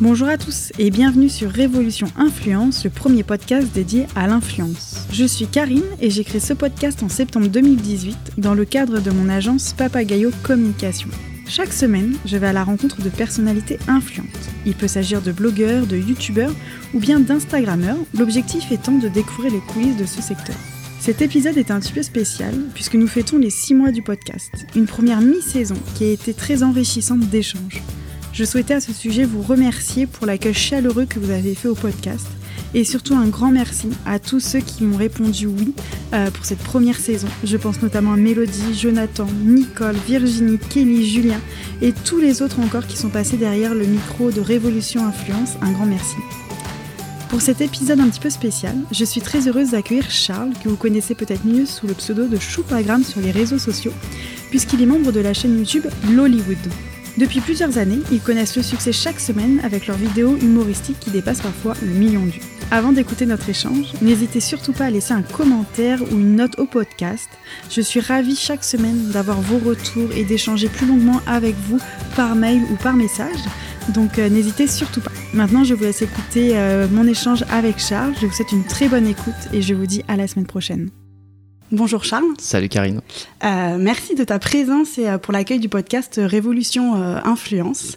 Bonjour à tous et bienvenue sur Révolution Influence, le premier podcast dédié à l'influence. Je suis Karine et j'ai créé ce podcast en septembre 2018 dans le cadre de mon agence Papagayo Communication. Chaque semaine, je vais à la rencontre de personnalités influentes. Il peut s'agir de blogueurs, de youtubeurs ou bien d'instagrammeurs, l'objectif étant de découvrir les coulisses de ce secteur. Cet épisode est un petit peu spécial puisque nous fêtons les 6 mois du podcast, une première mi-saison qui a été très enrichissante d'échanges. Je souhaitais à ce sujet vous remercier pour l'accueil chaleureux que vous avez fait au podcast et surtout un grand merci à tous ceux qui m'ont répondu oui euh, pour cette première saison. Je pense notamment à Mélodie, Jonathan, Nicole, Virginie, Kelly, Julien et tous les autres encore qui sont passés derrière le micro de Révolution Influence. Un grand merci. Pour cet épisode un petit peu spécial, je suis très heureuse d'accueillir Charles, que vous connaissez peut-être mieux sous le pseudo de Choupagram sur les réseaux sociaux, puisqu'il est membre de la chaîne YouTube Lollywood. Depuis plusieurs années, ils connaissent le succès chaque semaine avec leurs vidéos humoristiques qui dépassent parfois le million de vues. Avant d'écouter notre échange, n'hésitez surtout pas à laisser un commentaire ou une note au podcast. Je suis ravie chaque semaine d'avoir vos retours et d'échanger plus longuement avec vous par mail ou par message. Donc euh, n'hésitez surtout pas. Maintenant, je vous laisse écouter euh, mon échange avec Charles. Je vous souhaite une très bonne écoute et je vous dis à la semaine prochaine. Bonjour Charles. Salut Karine. Euh, merci de ta présence et pour l'accueil du podcast Révolution Influence.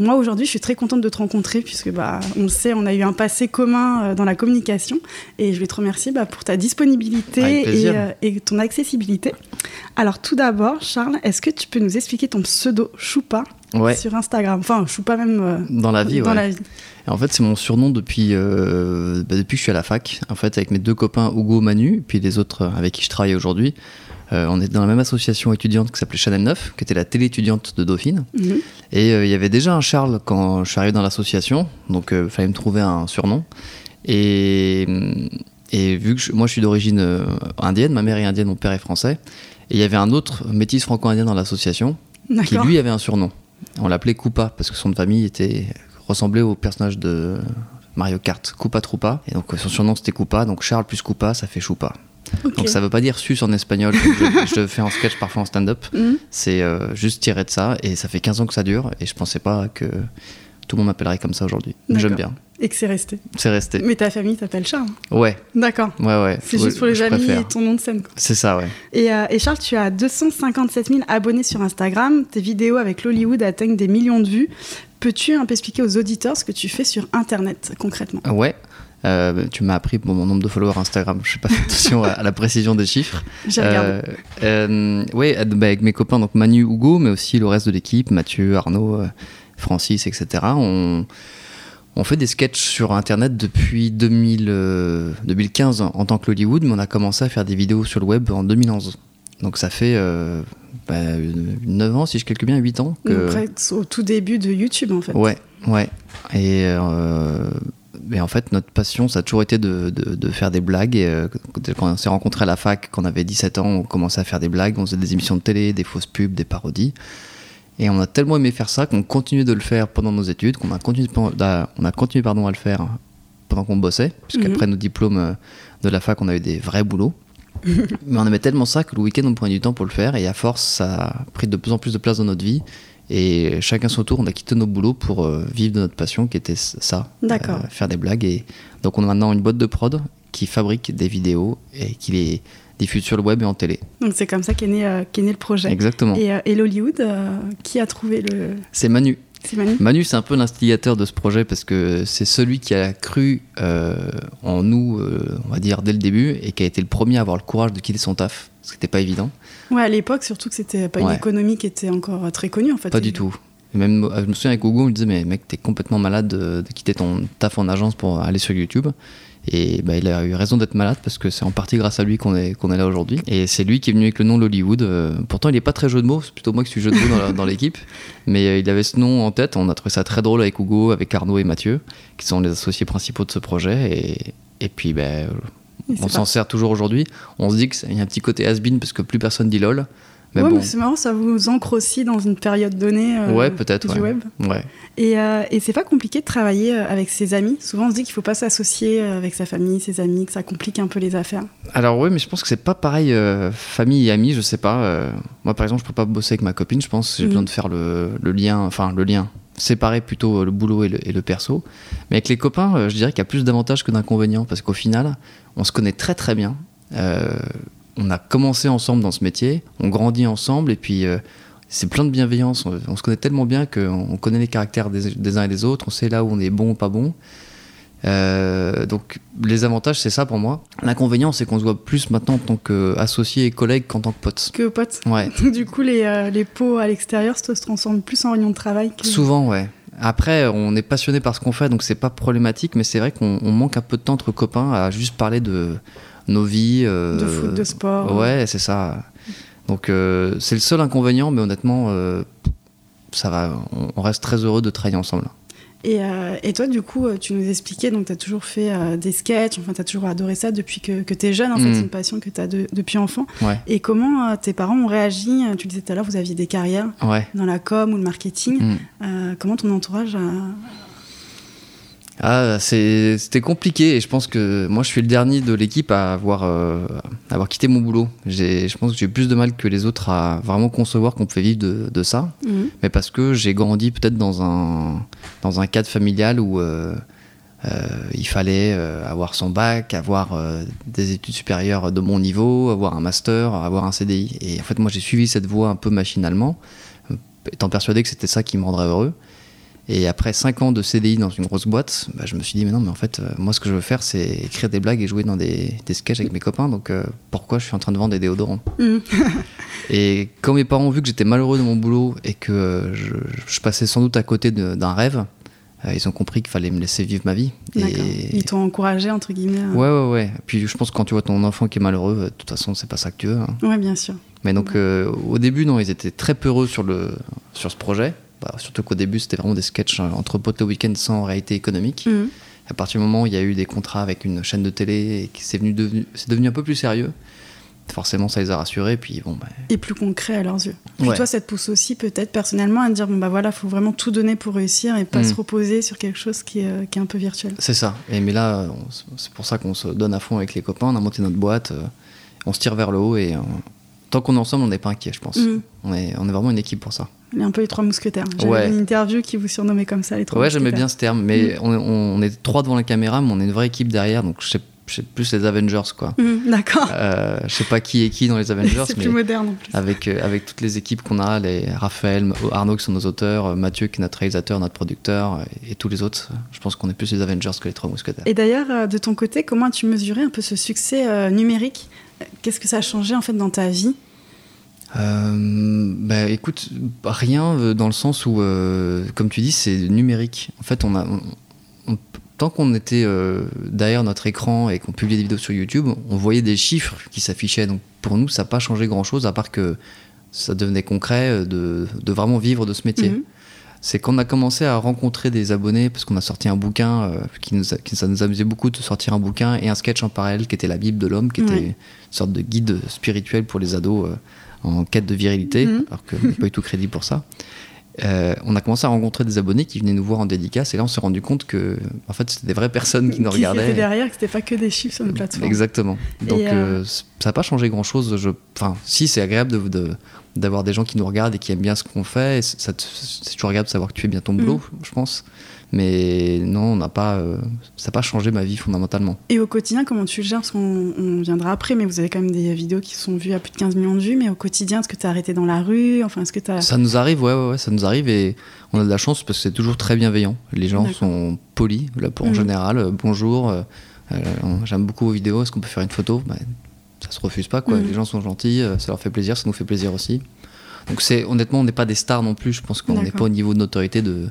moi aujourd'hui, je suis très contente de te rencontrer puisque bah, on le sait, on a eu un passé commun dans la communication et je vais te remercier bah, pour ta disponibilité et, et, ton accessibilité. Alors tout d'abord, Charles, est-ce que tu peux nous expliquer ton pseudo Choupa sur Instagram? Enfin, pas même euh, dans la vie. Dans la vie. En fait, c'est mon surnom depuis euh, bah, depuis que je suis à la fac. En fait, avec mes deux copains Hugo, Manu, puis les autres avec qui je travaille aujourd'hui. Euh, on est dans la même association étudiante qui s'appelait Chanel 9, qui était la télé étudiante de Dauphine. Mhm. Et il y avait déjà un Charles quand je suis arrivé dans l'association, donc il fallait me trouver un surnom. Et, et vu que moi je suis d'origine indienne, ma mère est indienne, mon père est français, et il y avait un autre métis franco-indien dans l'association qui lui avait un surnom. On l'appelait Koopa parce que son famille était ressemblait au personnage de Mario Kart, Koopa Troopa. Et donc son surnom c'était Koopa, donc Charles plus Koopa, ça fait Choupa. Donc ça veut pas dire sus en espagnol, je, je, fais en sketch parfois en stand-up. Mhm. C'est euh, juste tiré de ça et ça fait 15 ans que ça dure et je pensais pas que tout le monde m'appellerait comme ça aujourd'hui. J'aime bien. Et que c'est resté. C'est resté. Mais ta famille t'appelle Charles Ouais. D'accord. Ouais, ouais. C'est juste pour les amis et ton nom de scène. C'est ça, ouais. Et, euh, et, Charles, tu as 257 000 abonnés sur Instagram. Tes vidéos avec l'Hollywood atteignent des millions de vues. Peux-tu un peu expliquer aux auditeurs ce que tu fais sur Internet concrètement? Ouais. Euh, tu m'as appris mon nombre de followers Instagram. Je n'ai pas fait attention à, la précision des chiffres. J'ai regardé. Euh, oui, bah, avec mes copains, donc Manu, Hugo, mais aussi le reste de l'équipe, Mathieu, Arnaud, Francis, etc. On, on fait des sketchs sur Internet depuis 2000, 2015 euh, en tant que Hollywood, mais on a commencé à faire des vidéos sur le web en 2011. Donc ça fait euh, bah, 9 ans, si je calcule bien, 8 ans. Que... au tout début de YouTube, en fait. Ouais, ouais. Et, euh, en fait, notre passion, ça a toujours été de, de, faire des blagues. Et, euh, quand on s'est rencontrés à la fac, quand on avait 17 ans, on commençait à faire des blagues. On faisait des émissions de télé, des fausses pubs, des parodies. Et on a tellement aimé faire ça qu'on continue de le faire pendant nos études, qu'on a continué, on a continué pardon, à le faire pendant qu'on bossait, puisqu'après mhm. nos diplômes euh, de la fac, on a eu des vrais boulots. Mais on aimait tellement ça que le week-end, on prenait du temps pour le faire, et à force, ça a pris de plus en plus de place dans notre vie. Et chacun son tour, on a quitté nos boulots pour euh, vivre de notre passion, qui était ça, euh, faire des blagues. Et donc, on a maintenant une boîte de prod qui fabrique des vidéos et qui les diffuse sur le web et en télé. Donc c'est comme ça qu'est né, euh, né, le projet. Exactement. Et, euh, et l'Hollywood, euh, qui a trouvé le... C'est Manu. Manu. Manu, c'est un peu l'instigateur de ce projet parce que c'est celui qui a cru en nous, on va dire, dès le début et qui a été le premier à avoir le courage de quitter son taf, ce qui n'était pas évident. Ouais, à l'époque, surtout que c'était pas une économie qui était encore très connue en fait. Pas du tout. même, je me souviens avec Hugo, on me disait, mais mec, t'es complètement malade de, de, quitter ton taf en agence pour aller sur YouTube. Et bah, il a eu raison d'être malade parce que c'est en partie grâce à lui qu'on est, qu'on est là aujourd'hui. Et c'est lui qui est venu avec le nom Lollywood. Euh, pourtant, il n'est pas très jeu de mots, c'est plutôt moi qui suis jeu de mots dans, l'équipe. Mais euh, il avait ce nom en tête. On a trouvé ça très drôle avec Hugo, avec Arnaud et Mathieu, qui sont les associés principaux de ce projet. Et, et puis, ben on s'en sert toujours aujourd'hui. On se dit qu'il y a un petit côté has-been parce que plus personne dit LOL. Mais ouais, c'est marrant, ça vous ancre aussi dans une période donnée euh, ouais, peut-être, du web. Ouais. Et, euh, et c'est pas compliqué de travailler euh, avec ses amis. Souvent, on se dit qu'il faut pas s'associer avec sa famille, ses amis, que ça complique un peu les affaires. Alors oui, mais je pense que c'est pas pareil famille et amis. Je sais pas. moi, par exemple, je peux pas bosser avec ma copine. Je pense que j'ai besoin mm. de faire le, le, lien. Enfin, le lien. séparer plutôt le boulot et le, et le perso. Mais avec les copains, je dirais qu'il y a plus d'avantages que d'inconvénients parce qu'au final, on se connaît très très bien. On a commencé ensemble dans ce métier, on grandit ensemble et puis c'est plein de bienveillance. On, se connaît tellement bien qu'on connaît les caractères des, uns et des autres, on sait là où on est bon ou pas bon. Euh, donc les avantages, c'est ça pour moi. L'inconvénient, c'est qu'on se voit plus maintenant en tant qu'associé et collègue qu'en tant que pote. Que pote. Ouais. du coup, les, euh, les pots à l'extérieur se transforment plus en réunion de travail. Souvent, ouais. Après, on est passionné par ce qu'on fait, donc c'est pas problématique, mais c'est vrai qu'on manque un peu de temps entre copains à juste parler de nos vies. Euh, de foot, de sport. Ouais, c'est ça. Donc euh, c'est le seul inconvénient, mais honnêtement, euh, ça va. On, reste très heureux de travailler ensemble. Et, et, toi, du coup, tu nous expliquais, donc tu as toujours fait des sketchs, enfin, tu as toujours adoré ça depuis que, que tu es jeune, en fait, mm. c'est une passion que tu as depuis enfant. Et comment tes parents ont réagi Tu disais tout à l'heure, vous aviez des carrières dans la com ou le marketing. Mm. comment ton entourage a, ah, c'était compliqué et je pense que moi je suis le dernier de l'équipe à avoir, euh, avoir quitté mon boulot. Je pense que j'ai plus de mal que les autres à vraiment concevoir qu'on pouvait vivre de, ça. Mhm. Mais parce que j'ai grandi peut-être dans un, dans un cadre familial où euh, euh, il fallait avoir son bac, avoir des études supérieures de mon niveau, avoir un master, avoir un CDI. Et en fait, moi j'ai suivi cette voie un peu machinalement, étant persuadé que c'était ça qui me rendrait heureux. Et après 5 ans de CDI dans une grosse boîte, bah, je me suis dit, mais non, mais en fait, euh, moi, ce que je veux faire, c'est écrire des blagues et jouer dans des, des sketchs avec mes copains. Donc, euh, pourquoi je suis en train de vendre des déodorants mm. Et quand mes parents ont vu que j'étais malheureux de mon boulot et que euh, je, passais sans doute à côté d'un rêve, ils ont compris qu'il fallait me laisser vivre ma vie. Et... Ils t'ont encouragé, entre guillemets. Ouais, ouais, ouais. Puis je pense que quand tu vois ton enfant qui est malheureux, de toute façon, c'est pas ça que tu veux. Hein. Ouais, bien sûr. Mais donc, au début, non, ils étaient très peureux sur, le, sur ce projet. Bah, surtout qu'au début, c'était vraiment des sketchs hein, entre potes le week-end sans réalité économique. Mhm. À partir du moment où il y a eu des contrats avec une chaîne de télé et que c'est devenu, devenu un peu plus sérieux, forcément ça les a rassurés puis bon bah... et plus concret à leurs yeux puis toi ça te pousse aussi peut-être personnellement à dire bon bah voilà faut vraiment tout donner pour réussir et pas mhm. se reposer sur quelque chose qui est, euh, qui est un peu virtuel c'est ça et mais là c'est pour ça qu'on se donne à fond avec les copains on a monté notre boîte euh, on se tire vers le haut et euh, tant qu'on est ensemble on n'est pas inquiet je pense mhm. on, est, on est vraiment une équipe pour ça un peu les trois mousquetaires. J'avais une interview qui vous surnommait comme ça, les trois ouais, j'aimais bien ce terme. Mais mm. on, est trois devant la caméra, mais on est une vraie équipe derrière. Donc je sais, plus les Avengers, quoi. Mm, d'accord. Euh, je sais pas qui est qui dans les Avengers. C'est plus moderne en plus. Avec, euh, avec toutes les équipes qu'on a, les Raphaël, Arnaud qui sont nos auteurs, euh, Mathieu qui est notre réalisateur, notre producteur, et, tous les autres. Je pense qu'on est plus les Avengers que les trois mousquetaires. Et d'ailleurs, de ton côté, comment as-tu mesuré un peu ce succès numérique? Qu'est-ce que ça a changé en fait dans ta vie? Euh, bah, écoute, rien euh, dans le sens où, euh, comme tu dis, c'est numérique. En fait, on a, tant qu'on était derrière notre écran et qu'on publiait des vidéos sur YouTube, on voyait des chiffres qui s'affichaient. Donc pour nous, ça n'a pas changé grand-chose, à part que ça devenait concret de, de vraiment vivre de ce métier. Mhm. C'est qu'on a commencé à rencontrer des abonnés parce qu'on a sorti un bouquin qui, nous qui, ça nous amusait beaucoup de sortir un bouquin et un sketch en parallèle qui était la Bible de l'homme, qui était une sorte de guide spirituel pour les ados en quête de virilité, mhm. alors que n'est pas du tout crédit pour ça. Euh, on a commencé à rencontrer des abonnés qui venaient nous voir en dédicace et là on s'est rendu compte que en fait c'était des vraies personnes qui nous qui regardaient. Étaient derrière, que c'était pas que des chiffres sur une plateforme. Exactement. Donc euh, euh, ça n'a pas changé grand chose. Je... Enfin, si c'est agréable de, d'avoir des gens qui nous regardent et qui aiment bien ce qu'on fait. C'est toujours agréable de savoir que tu fais bien ton boulot, mhm. je pense. Mais non, on n'a pas, euh, ça n'a pas changé ma vie fondamentalement. Et au quotidien, comment tu le gères? Parce qu'on viendra après, mais vous avez quand même des vidéos qui sont vues à plus de 15 millions de vues. Mais au quotidien, est-ce que tu as arrêté dans la rue? Enfin, est-ce que as... Ça nous arrive, ouais, ouais, ça nous arrive. Et on a de la chance parce que c'est toujours très bienveillant. Les gens sont polis, là, pour, en mhm. général. Euh, bonjour, euh, j'aime beaucoup vos vidéos, est-ce qu'on peut faire une photo? Bah, Ça se refuse pas, quoi. Mhm. Les gens sont gentils, ça leur fait plaisir, ça nous fait plaisir aussi. Donc c'est honnêtement, on n'est pas des stars non plus. Je pense qu'on n'est pas au niveau de notoriété de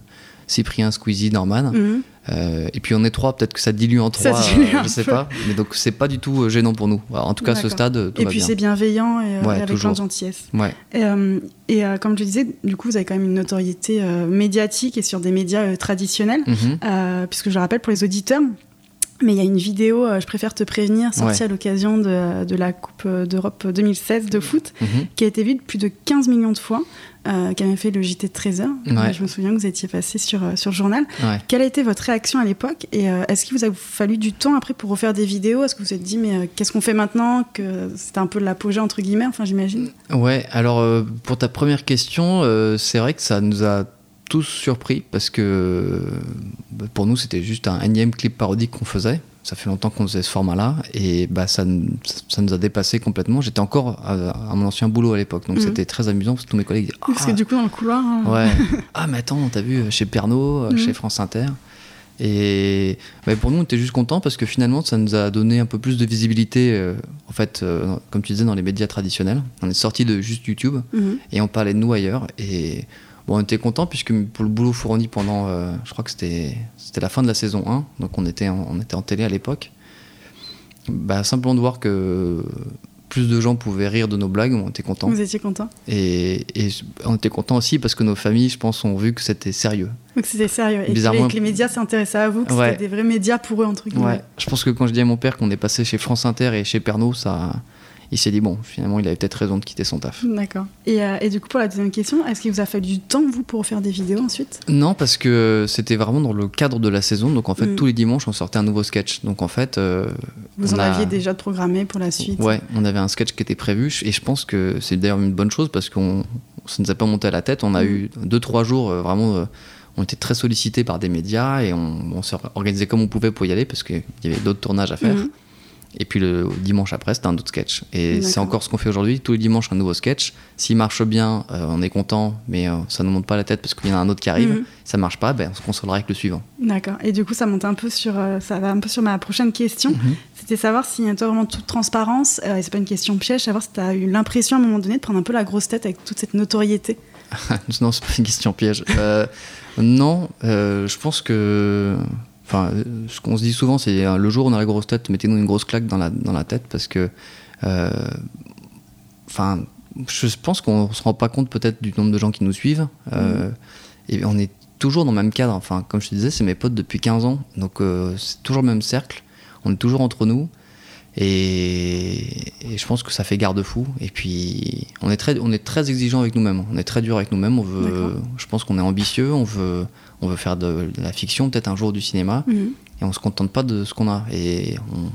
Cyprien, Squeezie, Norman. Mhm. Euh, et puis on est trois, peut-être que ça dilue en trois, euh, je sais pas. Mais donc c'est pas du tout euh, gênant pour nous. en tout cas, ce stade, tout Et puis c'est bienveillant et avec plein de gentillesse. Ouais. Et, comme je disais, du coup, vous avez quand même une notoriété médiatique et sur des médias traditionnels, mhm. puisque je rappelle pour les auditeurs, mais il y a une vidéo, je préfère te prévenir, sortie à l'occasion de, de, la Coupe d'Europe 2016 de foot, mhm. qui a été vue plus de 15 millions de fois. Euh, qui avait fait le JT de 13h. Je me souviens que vous étiez passé sur, euh, sur le journal. Quelle a été votre réaction à l'époque Et euh, est-ce qu'il vous a fallu du temps après pour refaire des vidéos? Est-ce que vous vous êtes dit, mais qu'est-ce qu'on fait maintenant? Que c'était un peu l'apogée, entre guillemets, enfin, j'imagine Ouais, alors pour ta première question, c'est vrai que ça nous a tous surpris parce que bah, pour nous c'était juste un énième clip parodique qu'on faisait. Ça fait longtemps qu'on faisait ce format-là et bah ça, ça nous a dépassé complètement. J'étais encore à, mon ancien boulot à l'époque, donc Mhm. c'était très amusant parce que tous mes collègues disaient Parce que Ah, du coup, dans le couloir. hein, Ouais. ah, mais attends, t'as vu chez Pernod, Mhm. chez France Inter. Et bah, pour nous, on était juste contents parce que finalement, ça nous a donné un peu plus de visibilité, euh, en fait, euh, comme tu disais, dans les médias traditionnels. On est sorti de juste YouTube mhm. et on parlait de nous ailleurs. Et bon, on était contents puisque pour le boulot fourni pendant, euh, je crois que c'était la fin de la saison 1, donc on était en, on était en télé à l'époque. Bah, simplement de voir que plus de gens pouvaient rire de nos blagues, on était contents. Vous étiez content. Et, et on était contents aussi parce que nos familles, je pense, ont vu que c'était sérieux. Donc c'était sérieux. Et Bizarrement- les, que les médias s'intéressaient à vous, que Ouais. c'était des vrais médias pour eux, entre guillemets. Ouais. Je pense que quand je dis à mon père qu'on est passé chez France Inter et chez Pernod, ça, il s'est dit bon, finalement, il avait peut-être raison de quitter son taf. D'accord. Et, euh, et du coup, pour la deuxième question, est-ce qu'il vous a fallu du temps, vous, pour faire des vidéos ensuite? Non, parce que c'était vraiment dans le cadre de la saison. Donc en fait, Mm. tous les dimanches, on sortait un nouveau sketch. Donc en fait, euh, Vous en a- aviez déjà programmé pour la suite ouais, on avait un sketch qui était prévu. Et je pense que c'est d'ailleurs une bonne chose parce qu'on ça nous a pas monté à la tête. On a Mm. eu deux trois jours euh, vraiment. on était très sollicités par des médias et on, on s'est organisé comme on pouvait pour y aller parce qu'il y avait d'autres tournages à faire. Mhm. Et puis le dimanche après, c'était un autre sketch. Et c'est encore ce qu'on fait aujourd'hui. Tous les dimanches, un nouveau sketch. S'il marche bien, euh, on est content, mais euh, ça ne nous monte pas la tête parce qu'il y en a un autre qui arrive. Mhm. Ça marche pas, ben, on se consolera avec le suivant. D'accord. Et du coup, ça monte un peu sur, euh, ça va un peu sur ma prochaine question. Mhm. C'était savoir si, toi, vraiment toute transparence, et c'est pas une question piège, savoir si tu as eu l'impression à un moment donné de prendre un peu la grosse tête avec toute cette notoriété. non, c'est pas une question piège. Non, je pense que. Enfin, ce qu'on se dit souvent, c'est euh, le jour où on a la grosse tête, mettez-nous une grosse claque dans la, dans la tête parce que. euh, Enfin, je pense qu'on se rend pas compte peut-être du nombre de gens qui nous suivent. euh, Et on est toujours dans le même cadre. Enfin, comme je te disais, c'est mes potes depuis 15 ans. Donc, euh, c'est toujours le même cercle. On est toujours entre nous. Et, et je pense que ça fait garde-fou. Et puis, on est très, on est très exigeant avec nous-mêmes. On est très dur avec nous-mêmes. On veut, je pense qu'on est ambitieux. On veut, on veut faire de, de la fiction, peut-être un jour du cinéma. Mhm. Et on se contente pas de ce qu'on a. Et on,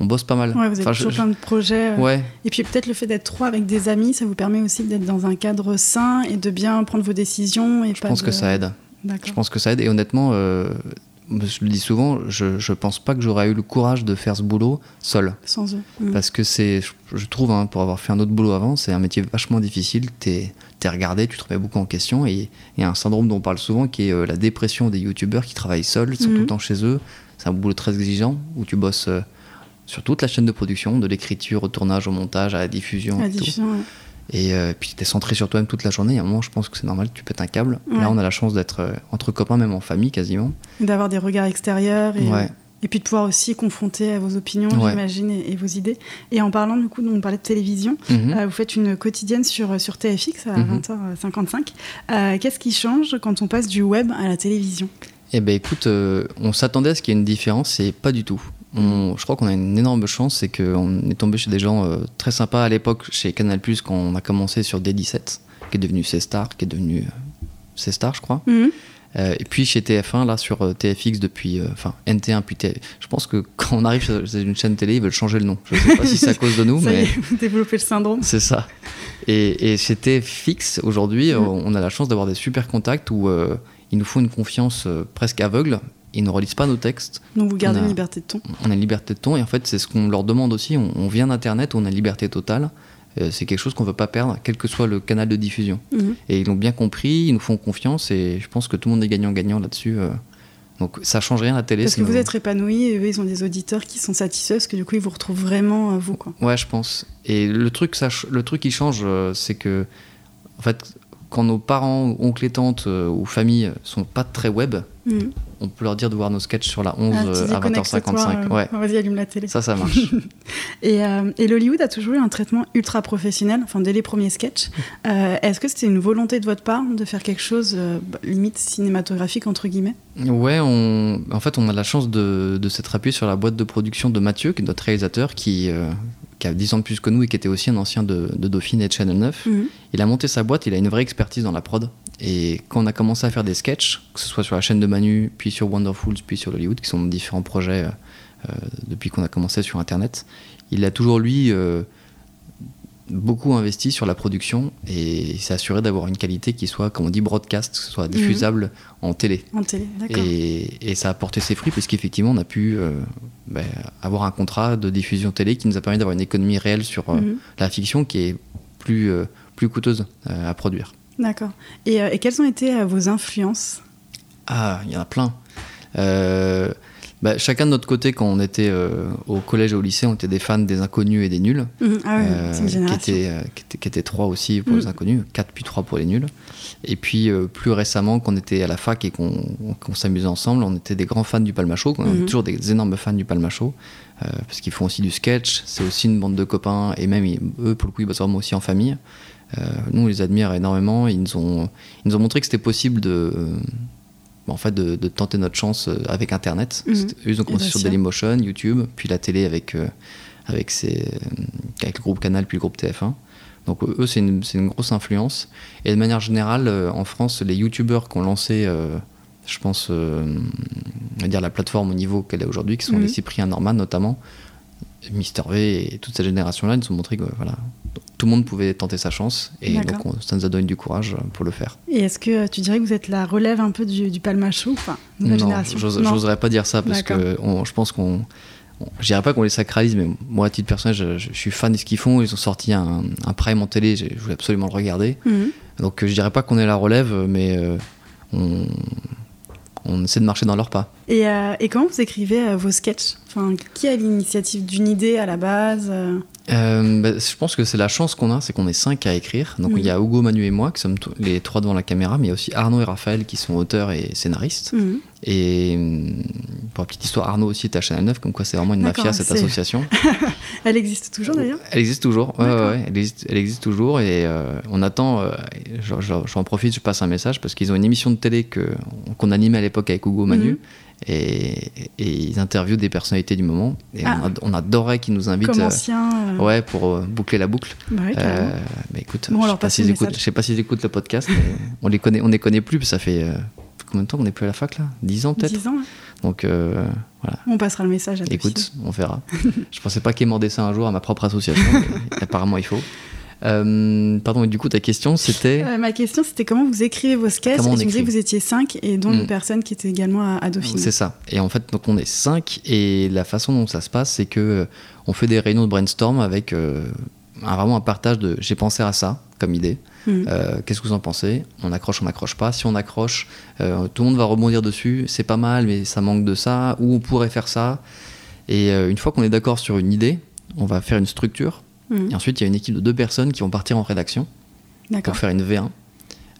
on bosse pas mal. Ouais, vous avez Enfin, toujours je- plein de projets. euh, Ouais, Et puis peut-être le fait d'être trois avec des amis, ça vous permet aussi d'être dans un cadre sain et de bien prendre vos décisions. Et je pense que ça aide. Je pense que ça aide. Et honnêtement, euh, je le dis souvent, je, je pense pas que j'aurais eu le courage de faire ce boulot seul. Sans eux. Mhm. Parce que c'est, je, je trouve, hein, pour avoir fait un autre boulot avant, c'est un métier vachement difficile. T'es es regardé, tu te remets beaucoup en question. Et il y a un syndrome dont on parle souvent qui est euh, la dépression des youtubeurs qui travaillent seuls, ils sont tout le temps chez eux. C'est un boulot très exigeant où tu bosses euh, sur toute la chaîne de production, de l'écriture au tournage, au montage, à la diffusion. La et tout. diffusion, ouais. Et euh, puis t'es centré sur toi-même toute la journée. À un moment, je pense que c'est normal, tu pètes un câble. Ouais. Là, on a la chance d'être euh, entre copains, même en famille quasiment. D'avoir des regards extérieurs et, Ouais. Et puis de pouvoir aussi confronter à vos opinions, Ouais. j'imagine, et, et vos idées. Et en parlant du coup, on parlait de télévision, Mhm. euh, vous faites une quotidienne sur, sur TFX à Mhm. 20h55. Euh, Qu'est-ce qui change quand on passe du web à la télévision? Eh ben écoute, euh, on s'attendait à ce qu'il y ait une différence et pas du tout. On- je crois qu'on a une énorme chance, c'est qu'on est tombé chez des gens euh, très sympas à l'époque chez Canal quand on a commencé sur D17, qui est devenu C-Star, qui est devenu euh, C-Star, je crois. Mhm. Euh, et puis chez TF1, là sur euh, TFX depuis, euh, enfin NT1 puis TF. Je pense que quand on arrive sur une chaîne télé, ils veulent changer le nom. Je sais pas si c'est à cause de nous, Ça y mais est, vous développez le syndrome. c'est ça. Et, et chez TFX, aujourd'hui, Mhm. on a la chance d'avoir des super contacts où euh, ils nous font une confiance presque aveugle. Ils ne relisent pas nos textes. Donc vous gardez a- une liberté de ton. On a une liberté de ton et en fait c'est ce qu'on leur demande aussi. On, on vient d'internet, on a une liberté totale. Euh, c'est quelque chose qu'on veut pas perdre, quel que soit le canal de diffusion. Mhm. Et ils l'ont bien compris, ils nous font confiance et je pense que tout le monde est gagnant-gagnant là-dessus. euh. Donc ça change rien à la télé. Parce que vous êtes épanoui et eux, ils ont des auditeurs qui sont satisfaits parce que du coup, ils vous retrouvent vraiment à vous. Quoi. Ouais, je pense. Et le truc, ça, le truc qui change, euh, c'est que en fait, quand nos parents, oncles et tantes ou familles sont pas très web, Mhm. On peut leur dire de voir nos sketchs sur la 11 Ah, euh, à connecte-toi, 20h55. euh, Ouais, Vas-y, allume la télé. ça, ça marche. Et, euh, et l'Hollywood a toujours eu un traitement ultra professionnel, enfin dès les premiers sketchs. Euh, Est-ce que c'était une volonté de votre part de faire quelque chose euh, bah, limite cinématographique entre guillemets? Ouais, on... en fait, on a la chance de, de s'être appuyé sur la boîte de production de Mathieu, qui est notre réalisateur, qui, qui a 10 ans de plus que nous et qui était aussi un ancien de, de Dauphine et de Channel 9. Mhm. Il a monté sa boîte, il a une vraie expertise dans la prod. Et quand on a commencé à faire des sketchs, que ce soit sur la chaîne de Manu, puis sur Wonderfuls, puis sur Hollywood, qui sont différents projets euh, euh, depuis qu'on a commencé sur Internet, il a toujours, lui, euh, beaucoup investi sur la production et s'est assuré d'avoir une qualité qui soit, comme on dit, broadcast, que ce soit diffusable en télé. En télé, d'accord. Et, et ça a porté ses fruits parce qu'effectivement, on a pu euh, ben, avoir un contrat de diffusion télé qui nous a permis d'avoir une économie réelle sur Mhm. la fiction qui est plus, plus coûteuse à produire. D'accord. Et, euh, et quelles ont été euh, vos influences? Ah, il y en a plein. Euh, bah, chacun de notre côté, quand on était euh, au collège et au lycée, on était des fans des inconnus et des nuls. Mhm. Ah oui, c'est une qui, génération. étaient, qui, étaient, qui étaient trois aussi pour les inconnus, quatre puis trois pour les nuls. Et puis plus récemment, quand on était à la fac et qu'on s'amusait ensemble, on était des grands fans du Palmacho, on est Mhm. toujours des énormes fans du Palmacho, parce qu'ils font aussi du sketch, c'est aussi une bande de copains, et même eux, pour le coup, ils bossent vraiment aussi en famille. Euh, nous, on les admire énormément, ils nous ont, ils nous ont montré que c'était possible de... euh, en fait, de, de tenter notre chance euh, avec Internet. Eux, ils ont commencé bien sur. Dailymotion, YouTube, puis la télé avec, euh, avec, ses, avec le groupe Canal, puis le groupe TF1. Donc eux, c'est une, une grosse influence. Et de manière générale, en France, les YouTubeurs qui ont lancé, euh, je pense, euh, on va dire la plateforme au niveau qu'elle est aujourd'hui, qui sont Mhm. les Cyprien Norman notamment, Mister V et toute cette génération-là, ils nous ont montré que voilà, tout le monde pouvait tenter sa chance. Et donc on- ça nous a donné du courage euh, pour le faire. Et est-ce que euh, tu dirais que vous êtes la relève un peu du, du palmacho Enfin, nouvelle non, génération? j'ose- Non. j'oserais pas dire ça parce que on- je pense qu'on. on- Je dirais pas qu'on les sacralise, mais moi, à titre personnel, je, je suis fan de ce qu'ils font. Ils ont sorti un, un Prime en télé, je voulais absolument le regarder. Mhm. Donc, euh, je dirais pas qu'on est la relève, mais euh, on, on essaie de marcher dans leurs pas. Et, euh, et comment vous écrivez euh, vos sketchs? Enfin, Qui a l'initiative d'une idée à la base euh Euh, bah, je pense que c'est la chance qu'on a, c'est qu'on est cinq à écrire. Donc, Mhm. il y a Hugo, Manu et moi qui sommes les trois devant la caméra, mais il y a aussi Arnaud et Raphaël qui sont auteurs et scénaristes. Mhm. Et hum, pour la petite histoire, Arnaud aussi est à Chanel 9, comme quoi c'est vraiment une mafia cette association. Elle existe toujours d'ailleurs Elle existe toujours, ouais, ouais, elle, existe, elle existe toujours et euh, on attend, euh, j'en- profite, je passe un message parce qu'ils ont une émission de télé qu'on animait à l'époque avec Hugo Manu Mhm. et, et ils interviewent des personnalités du moment et Ah. on, on adorait qu'ils nous invitent Comme euh, ancien euh, ouais, pour euh, boucler la boucle. bah carrément. Euh, mais écoute, Bon, je, sais pas écoutent, je sais pas s'ils écoutent le podcast, mais on les connaît, on les connaît plus, parce que ça fait combien de temps qu'on n'est plus à la fac là? 10 ans peut-être? 10 ans. Donc euh, voilà. on passera le message à. Écoute, on verra. je pensais pas qu'il mordait ça un jour à ma propre association, mais apparemment il faut. Euh, pardon, et du coup ta question c'était Euh, ma question c'était comment vous écrivez vos sketchs Comment et on tu me disais écrit que vous étiez 5 et dont Mm. une personne qui était également à, à Dauphine. c'est ça. Et en fait donc on est cinq et la façon dont ça se passe c'est que euh, on fait des réunions de brainstorm avec euh, un- vraiment un partage de j'ai pensé à ça comme idée. Mhm. Euh, Qu'est-ce que vous en pensez? On accroche, on n'accroche pas. Si on accroche, euh, tout le monde va rebondir dessus. C'est pas mal, mais ça manque de ça. Ou on pourrait faire ça. Et euh, une fois qu'on est d'accord sur une idée, on va faire une structure. Et ensuite, il y a une équipe de deux personnes qui vont partir en rédaction pour faire une V1.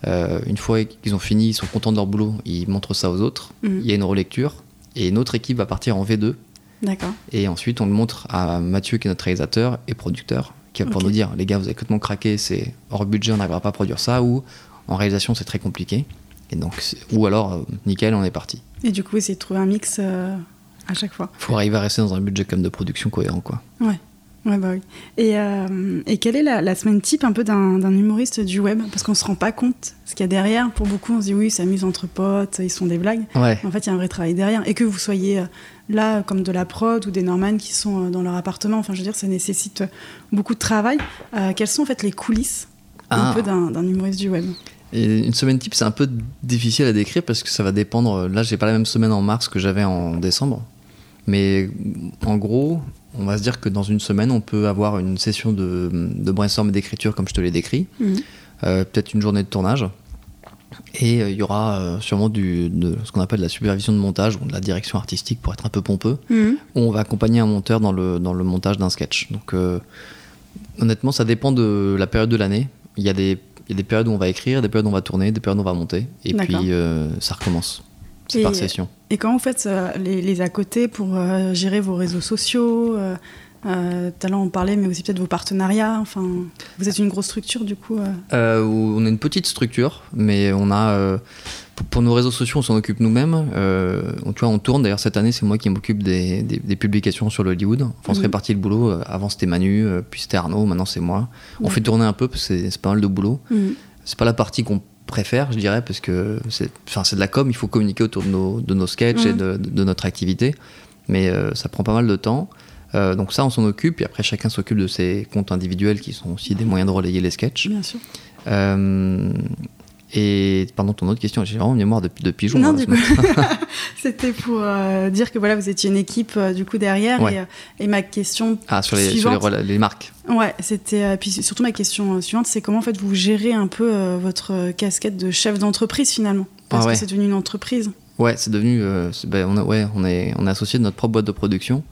Euh, une fois qu'ils ont fini, ils sont contents de leur boulot, ils montrent ça aux autres. Mhm. Il y a une relecture. Et une autre équipe va partir en V2. D'accord. Et ensuite, on le montre à Mathieu, qui est notre réalisateur et producteur, qui va pour Ok. nous dire les gars, vous avez complètement craqué, c'est hors budget, on n'arrivera pas à produire ça, ou en réalisation, c'est très compliqué. Et donc, ou alors, euh, nickel, on est parti. Et du coup, essayez de trouver un mix euh, à chaque fois. faut arriver à rester dans un budget comme de production cohérent, quoi. Ouais. Ouais, bah oui. Et, euh, et quelle est la, la semaine type un peu d'un humoriste du web? Parce qu'on se rend pas compte ce qu'il y a derrière. Pour beaucoup, on se dit oui, ils s'amusent entre potes, ils sont des blagues. Ouais. En fait, il y a un vrai travail derrière. Et que vous soyez euh, là comme de la prod ou des Norman qui sont euh, dans leur appartement, enfin, je veux dire, ça nécessite beaucoup de travail. Euh, quelles sont en fait les coulisses un Ah. peu d'un d'un humoriste du web? Et une semaine type, c'est un peu difficile à décrire parce que ça va dépendre. Là, j'ai pas la même semaine en mars que j'avais en décembre. Mais en gros, on va se dire que dans une semaine, on peut avoir une session de, de brainstorm et d'écriture comme je te l'ai décrit. Mhm. Euh, peut-être une journée de tournage. Et euh, il y aura euh, sûrement du, de ce qu'on appelle de la supervision de montage ou de la direction artistique pour être un peu pompeux, Mhm. où on va accompagner un monteur dans le, dans le montage d'un sketch. Donc euh, honnêtement, ça dépend de la période de l'année. Il y, a des, il y a des périodes où on va écrire, des périodes où on va tourner, des périodes où on va monter. Et puis euh, ça recommence. C'est Et- par session. Et comment vous faites euh, les, les à côté pour euh, gérer vos réseaux sociaux euh, euh, Tout à l'heure, on parlait, mais aussi peut-être vos partenariats. Enfin, vous êtes une grosse structure, du coup. on a une petite structure, mais on a pour, pour nos réseaux sociaux, on s'en occupe nous-mêmes. On, tu vois, on tourne. D'ailleurs, cette année, c'est moi qui m'occupe des, des- des publications sur le Hollywood. Enfin, on se Mhm. répartit le boulot. Avant, c'était Manu, puis c'était Arnaud. Maintenant, c'est moi. On Ouais. fait tourner un peu parce que c'est pas mal de boulot. Mhm. C'est pas la partie qu'on préfère, je dirais, parce que c'est enfin, c'est de la com. Il faut communiquer autour de nos, de nos sketchs et Mhm. de, de- notre activité. Mais euh, ça prend pas mal de temps. donc ça, on s'en occupe, et après chacun s'occupe de ses comptes individuels qui sont aussi des moyens de relayer les sketchs. Bien sûr. Et pendant ton autre question, j'ai vraiment une mémoire de, de pigeon. Non, du coup, c'était pour euh, dire que voilà, vous étiez une équipe euh, du coup derrière. Et, euh, et, ma question ah, sur les, suivante, sur les, marques. Ouais, c'était. puis surtout ma question suivante, c'est comment en fait vous gérez un peu votre casquette de chef d'entreprise finalement, parce ah que c'est devenu une entreprise. Ouais, c'est devenu. Ben, on, ouais, on est on est associé de notre propre boîte de production.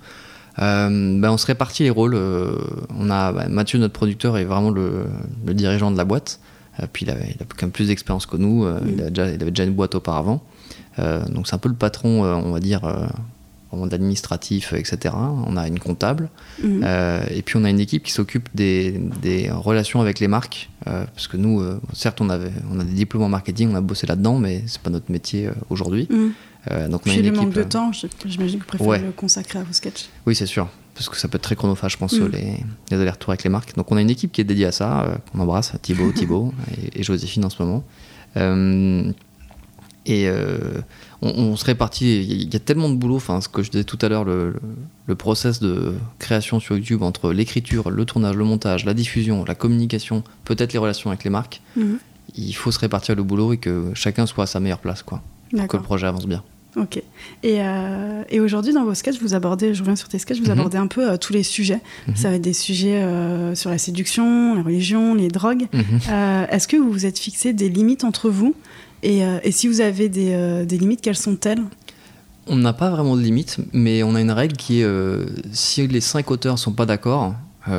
Ben, on se répartit les rôles. on a ben, Mathieu, notre producteur, est vraiment le, le dirigeant de la boîte. Euh, puis il, avait, il a quand même plus d'expérience que nous. Euh, il, déjà, il, avait déjà une boîte auparavant. Euh, donc c'est un peu le patron, on va dire, d'administratif, etc. On a une comptable. Mhm. et puis on a une équipe qui s'occupe des, des, relations avec les marques. parce que nous, certes, on, avait, on a des diplômes en marketing, on a bossé là-dedans, mais c'est pas notre métier aujourd'hui. Mhm. donc on a une le manque de temps, j'imagine que vous préférez le consacrer à vos sketchs. Oui, c'est sûr parce que ça peut être très chronophage, je pense, mm. les, les allers-retours avec les marques. Donc on a une équipe qui est dédiée à ça, euh, qu'on embrasse, Thibaut, Thibaut et, Joséphine en ce moment. Euh, et euh, on, se répartit, il y, a tellement de boulot, enfin ce que je disais tout à l'heure, le, le, process de création sur YouTube entre l'écriture, le tournage, le montage, la diffusion, la communication, peut-être les relations avec les marques, mm. il faut se répartir le boulot et que chacun soit à sa meilleure place, quoi, pour que le projet avance bien. Ok. Et, euh, et aujourd'hui, dans vos sketchs, vous abordez, je reviens sur tes sketchs, vous mhm. abordez un peu euh, tous les sujets. Mhm. Ça va être des sujets euh, sur la séduction, la religion, les drogues. Mhm. Est-ce que vous vous êtes fixé des limites entre vous et, et, si vous avez des, des limites, quelles sont-elles? On n'a pas vraiment de limites, mais on a une règle qui est si les cinq auteurs ne sont pas d'accord, on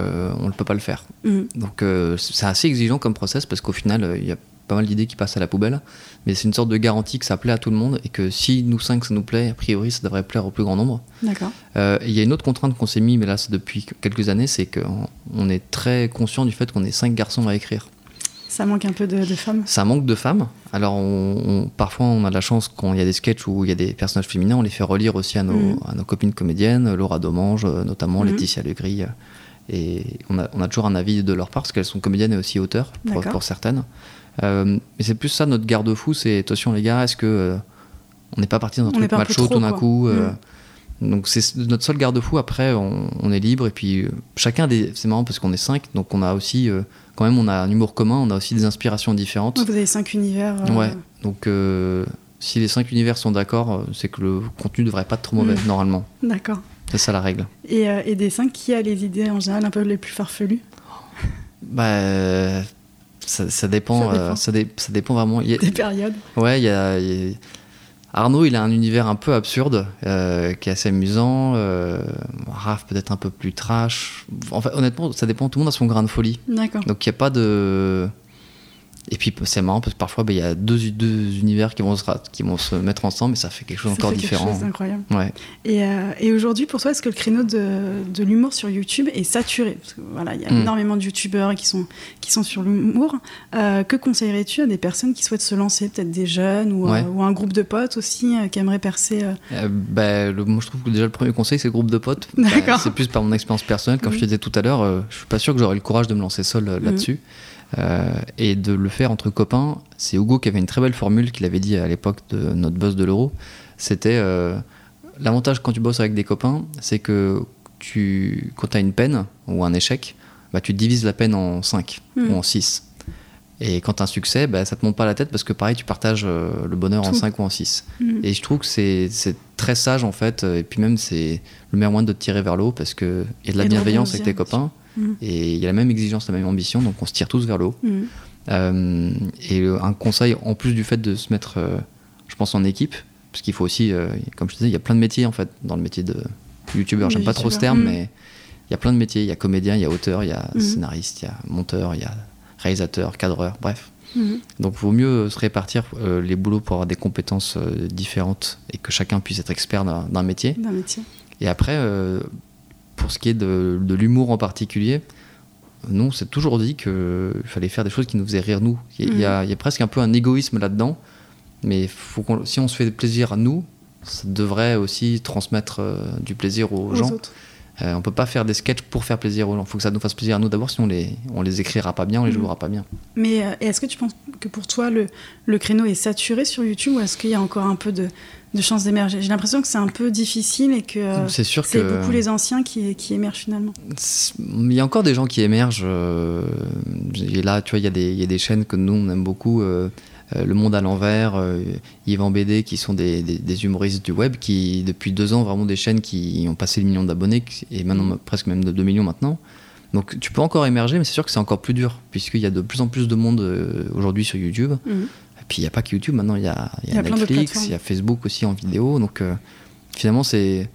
ne peut pas le faire. Donc c'est assez exigeant comme process parce qu'au final, il y a pas mal d'idées qui passent à la poubelle, mais c'est une sorte de garantie que ça plaît à tout le monde et que si nous cinq ça nous plaît, a priori ça devrait plaire au plus grand nombre. D'accord. Euh, il y a une autre contrainte qu'on s'est mis, mais là c'est depuis quelques années, c'est qu'on est très conscient du fait qu'on est cinq garçons à écrire. Ça manque un peu de, femmes Ça manque de femmes. Alors, on, parfois, on a de la chance quand il y a des sketchs où il y a des personnages féminins, on les fait relire aussi à nos, mhm. à nos copines comédiennes, Laura Domange, notamment mhm. Laetitia Legris. Et on a, on a, toujours un avis de leur part, parce qu'elles sont comédiennes et aussi auteurs, pour, pour certaines. Euh, mais c'est plus ça notre garde-fou, c'est attention les gars, est-ce que euh, on n'est pas parti dans un truc macho tout d'un coup euh, mm. Donc c'est notre seul garde-fou. Après, on, est libre et puis chacun des. C'est marrant parce qu'on est cinq, donc on a aussi quand même on a un humour commun, on a aussi des inspirations différentes. Vous avez cinq univers. Ouais. Donc si les cinq univers sont d'accord, c'est que le contenu devrait pas être trop mauvais mm. normalement. D'accord. C'est ça la règle. Et, et, des cinq, qui a les idées en général un peu les plus farfelues? Bah ça, dépend, ça, euh, ça, dépend vraiment. Il y a, Des périodes. Ouais, il y a, Arnaud, il a un univers un peu absurde, euh, qui est assez amusant. Euh, Raph, peut-être un peu plus trash. Enfin, honnêtement, ça dépend. Tout le monde a son grain de folie. D'accord. Donc, il n'y a pas de. Et puis c'est marrant parce que parfois bah, il y a deux, deux univers qui vont, se, qui vont se mettre ensemble et ça fait quelque chose encore différent. C'est incroyable. Ouais. Et, euh, et aujourd'hui, pour toi, est-ce que le créneau de, de l'humour sur YouTube est saturé? Parce que, voilà, Il y a hmm. énormément de YouTubeurs qui sont, qui sont sur l'humour. Euh, que conseillerais-tu à des personnes qui souhaitent se lancer, peut-être des jeunes ou, euh, ou, un groupe de potes aussi qui aimeraient percer bah, le, Moi, je trouve que déjà le premier conseil, c'est le groupe de potes. Bah, c'est plus par mon expérience personnelle. Comme je te disais tout à l'heure, je suis pas sûr que j'aurais le courage de me lancer seul là-dessus. Euh, et de le faire entre copains, c'est Hugo qui avait une très belle formule qu'il avait dit à l'époque de notre boss de l'euro. C'était euh, l'avantage quand tu bosses avec des copains, c'est que tu, quand tu as une peine ou un échec, bah, tu divises la peine en 5 hmm. ou en 6. Et quand tu as un succès, bah, ça te monte pas la tête parce que pareil, tu partages euh, le bonheur en 5 ou en 6. Hmm. Et je trouve que c'est très sage en fait. Et puis même, c'est le meilleur moyen de te tirer vers le haut parce qu'il y a de la bienveillance avec tes copains. Mm. Et il y a la même exigence, la même ambition, donc on se tire tous vers le haut. Mm. Euh, et un conseil, en plus du fait de se mettre, euh, je pense, en équipe, parce qu'il faut aussi, euh, comme je disais, il y a plein de métiers en fait dans le métier de youtubeur. J'aime pas trop ce terme, mm. mais il y a plein de métiers. Il y a comédien, il y a auteur, il y a scénariste, il y a monteur, il y a réalisateur, cadreur, bref. Donc il vaut mieux se répartir les boulots pour avoir des compétences différentes et que chacun puisse être expert d'un métier. métier. Et après, pour ce qui est de, l'humour en particulier, nous, on s'est toujours dit qu'il fallait faire des choses qui nous faisaient rire nous. Il y, a, mm. presque un peu un égoïsme là-dedans, mais faut si on se fait plaisir à nous, ça devrait aussi transmettre euh, du plaisir aux, gens. Euh, on peut pas faire des sketchs pour faire plaisir aux gens. Il faut que ça nous fasse plaisir à nous d'abord, sinon on les, on les écrira pas bien, on les Mhm. jouera pas bien. Mais euh, est-ce que tu penses que pour toi, le, le créneau est saturé sur YouTube ou est-ce qu'il y a encore un peu de, de chance d'émerger? J'ai l'impression que c'est un peu difficile et que euh, c'est sûr c'est beaucoup les anciens qui, qui émergent finalement. il y a encore des gens qui émergent. euh, et là, tu vois, il y, y a des chaînes que nous on aime beaucoup. Euh, le Monde à l'envers, euh, Yvan BD, qui sont des, des- des humoristes du web, qui depuis deux ans vraiment des chaînes qui ont passé le million d'abonnés et maintenant presque même de 2 millions maintenant. Donc tu peux encore émerger, mais c'est sûr que c'est encore plus dur puisqu'il y a de plus en plus de monde euh, aujourd'hui sur YouTube. Mhm. Et puis il n'y a pas que YouTube, maintenant il y a, y y Netflix, il y a Facebook aussi en vidéo. Donc euh, finalement, c'est.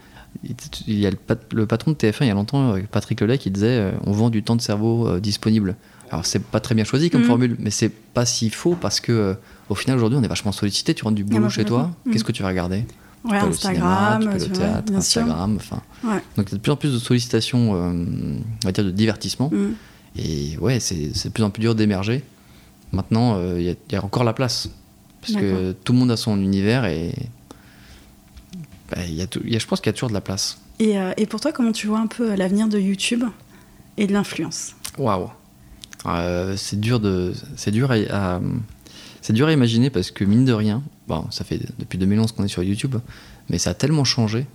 Il y a le, pat- le patron de TF1 il y a longtemps, Patrick Lelay, qui disait euh, on vend du temps de cerveau euh, disponible. Alors c'est pas très bien choisi comme Mhm. formule, mais c'est pas si faux parce que euh, au final aujourd'hui on est vachement sollicité. Tu rentres du boulot bah, chez toi, qu'est-ce que tu vas regarder? Tu Ouais, peux Instagram, cinéma, tu peux aller tu au vois, théâtre. Instagram, enfin. Ouais. Donc il y a de plus en plus de sollicitations, euh, on va dire de divertissement. Mhm. Et ouais, c'est de plus en plus dur d'émerger. Maintenant, euh, il y, a- il y a encore la place. Parce que tout le monde a son univers et. bah, y a tout- il y a- je pense qu'il y a toujours de la place. Et, et pour toi, comment tu vois un peu l'avenir de YouTube et de l'influence? Waouh! Euh, c'est dur, de, c'est dur à, à- c'est dur à imaginer parce que mine de rien, bon, ça fait depuis 2011 qu'on est sur YouTube, mais ça a tellement changé.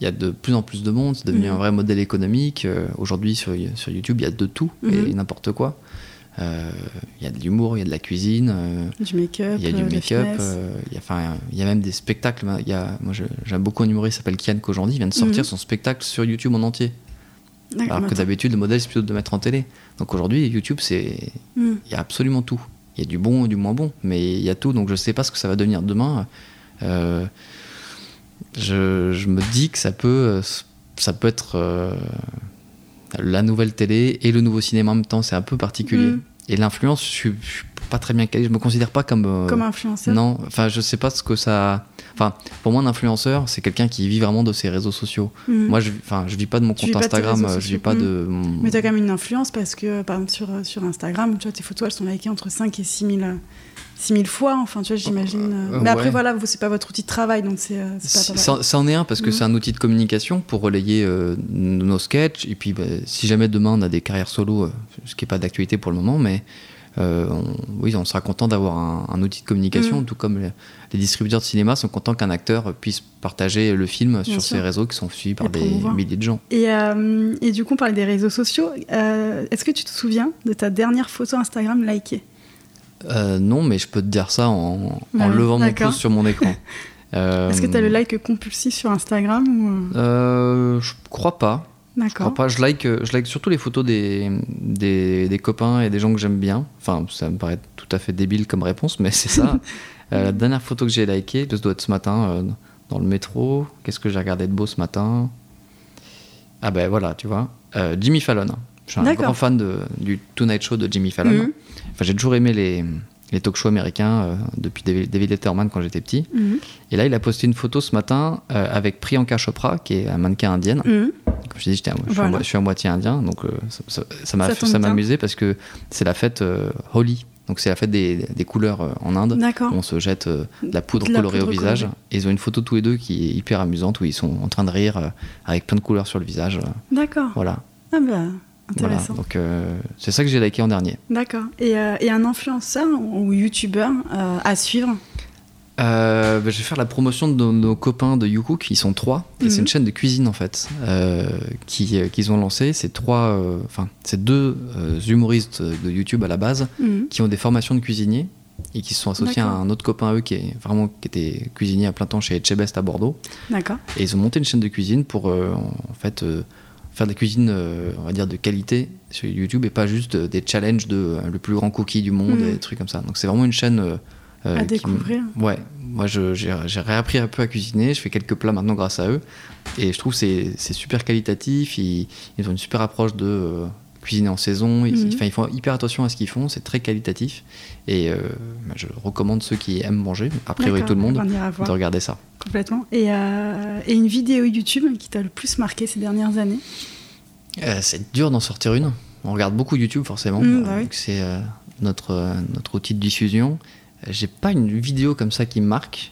Il y a de plus en plus de monde, c'est devenu Mhm. un vrai modèle économique. Euh, Aujourd'hui sur, sur YouTube, il y a de tout et Mhm. n'importe quoi. Euh, Il y a de l'humour, il y a de la cuisine. euh, Du make-up, Il y a du make-up, il y a- enfin, il y a même des spectacles. Il y a, moi, j'aime beaucoup un humoriste qui s'appelle Kian Kojandi, il vient de sortir Mhm. son spectacle sur YouTube en entier. Alors que d'habitude, le modèle, c'est plutôt de le mettre en télé. Donc aujourd'hui, YouTube, c'est, Mhm. il y a absolument tout. Il y a du bon et du moins bon, mais il y a tout. Donc je sais pas ce que ça va devenir demain. Euh, je, je me dis que ça peut, ça peut être euh, la nouvelle télé et le nouveau cinéma en même temps. C'est un peu particulier. Mhm. Et l'influence, je je suis pas très bien calé. Je me considère pas comme euh, Comme influenceur non, enfin je sais pas ce que ça. Enfin, pour moi un influenceur, c'est quelqu'un qui vit vraiment de ses réseaux sociaux. Mhm. Moi, je, enfin, je vis pas de mon Tu compte Instagram, euh, je vis pas de. mon- Mais tu as quand même une influence parce que, par exemple, sur, euh, sur Instagram, tu vois, tes photos, elles sont likées entre 5 et 6 000, euh, 6 000 fois. Enfin, tu vois, j'imagine. euh. Euh, Mais après, voilà, vous, c'est pas votre outil de travail, donc c'est euh, c'est pas C'est- pareil. Ça, ça en est un parce que Mhm. c'est un outil de communication pour relayer euh, nos sketchs. Et puis, bah, si jamais demain on a des carrières solo, euh, ce qui n'est pas d'actualité pour le moment, mais euh, on, oui, on sera content d'avoir un, un outil de communication, Mhm. tout comme les, les distributeurs de cinéma sont contents qu'un acteur puisse partager le film sur ses réseaux qui sont suivis par Et des promouvoir. milliers de gens. Et, euh, et du coup, on parlait des réseaux sociaux. Euh, Est-ce que tu te souviens de ta dernière photo Instagram likée? Euh, non, mais je peux te dire ça en, levant mon pouce sur mon écran. Euh, Est-ce que tu as le like compulsif sur Instagram ou... euh, euh, Je crois pas. D'accord. Je like, euh, je like surtout les photos des, des, des copains et des gens que j'aime bien. Enfin, ça me paraît tout à fait débile comme réponse, mais c'est ça. Euh, la dernière photo que j'ai likée, ça doit être ce matin euh, dans le métro. Qu'est-ce que j'ai regardé de beau ce matin? Ah ben voilà, tu vois. Euh, Jimmy Fallon. Je suis un grand fan de, du Tonight Show de Jimmy Fallon. Mhm. Enfin, j'ai toujours aimé les, les talk shows américains euh, depuis David, Letterman quand j'étais petit. Mhm. Et là, il a posté une photo ce matin euh, avec Priyanka Chopra, qui est un mannequin indienne. Mhm. Comme je à- je, suis à Voilà. mo- je suis à moitié indien, donc euh, ça- m'a Ça m'a amusé parce que c'est la fête Holi. Donc c'est la fête des, des couleurs en Inde. D'accord. On se jette de la poudre De la colorée poudre au visage. colorée. Et ils ont une photo tous les deux qui est hyper amusante où ils sont en train de rire avec plein de couleurs sur le visage. D'accord. voilà. Ah voilà. Donc euh, c'est ça que j'ai liké en dernier. D'accord. Et, euh, et un influenceur ou youtubeur euh, à suivre? Bah, je vais faire la promotion de nos, nos copains de YouCook, ils sont trois. Et c'est Mhm. une chaîne de cuisine en fait, qui, qu'ils ont lancé. C'est trois, enfin, c'est deux humoristes de YouTube à la base Mhm. qui ont des formations de cuisiniers et qui se sont associés à un autre copain à eux qui est vraiment qui était cuisinier à plein temps chez Etchebest à Bordeaux. D'accord. Et ils ont monté une chaîne de cuisine pour en fait faire de la cuisine, euh, on va dire de qualité sur YouTube et pas juste des challenges de euh, le plus grand cookie du monde et des trucs comme ça. Donc c'est vraiment une chaîne euh, À me- découvrir. Ouais, moi je- j'ai réappris un peu à cuisiner, je fais quelques plats maintenant grâce à eux et je trouve que c'est c'est super qualitatif. Ils, ils ont une super approche de cuisiner en saison. Ils, Mhm. ils font hyper attention à ce qu'ils font, c'est très qualitatif et euh, bah, je recommande ceux qui aiment manger, a priori tout le monde, de regarder ça. complètement. Et, euh, et une vidéo YouTube qui t'a le plus marqué ces dernières années? Euh, c'est dur d'en sortir une. On regarde beaucoup YouTube forcément, Mm, bah oui. c'est notre, notre outil de diffusion. J'ai pas une vidéo comme ça qui me marque.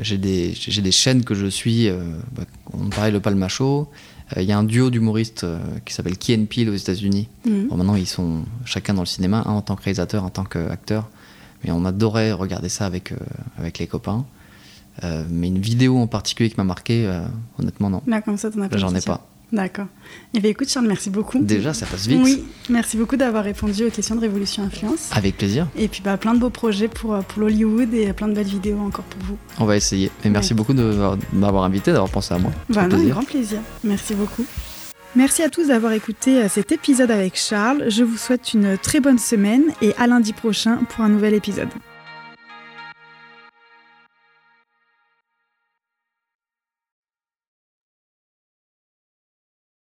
J'ai des, j'ai des chaînes que je suis. bah, on parlait le Palmacho. Il y a un duo d'humoristes qui s'appelle Key and Peele aux États-Unis. Mhm. Bon, maintenant, ils sont chacun dans le cinéma, un en tant que réalisateur, un en tant qu'acteur. Mais on adorait regarder ça avec, avec les copains. mais une vidéo en particulier qui m'a marqué, honnêtement, non. Là, comme ça, t'en as pas J'en ai pas. D'accord. Eh bien, écoute, Charles, merci beaucoup. Déjà, ça passe vite. Oui, merci beaucoup d'avoir répondu aux questions de Révolution Influence. Avec plaisir. Et puis, bah, plein de beaux projets pour, euh, pour l'Hollywood et plein de belles vidéos encore pour vous. On va essayer. Et merci Ouais. beaucoup de m'avoir invité, d'avoir pensé à moi. Bah, non, plaisir. grand plaisir. Merci beaucoup. Merci à tous d'avoir écouté euh, cet épisode avec Charles. Je vous souhaite une très bonne semaine et à lundi prochain pour un nouvel épisode.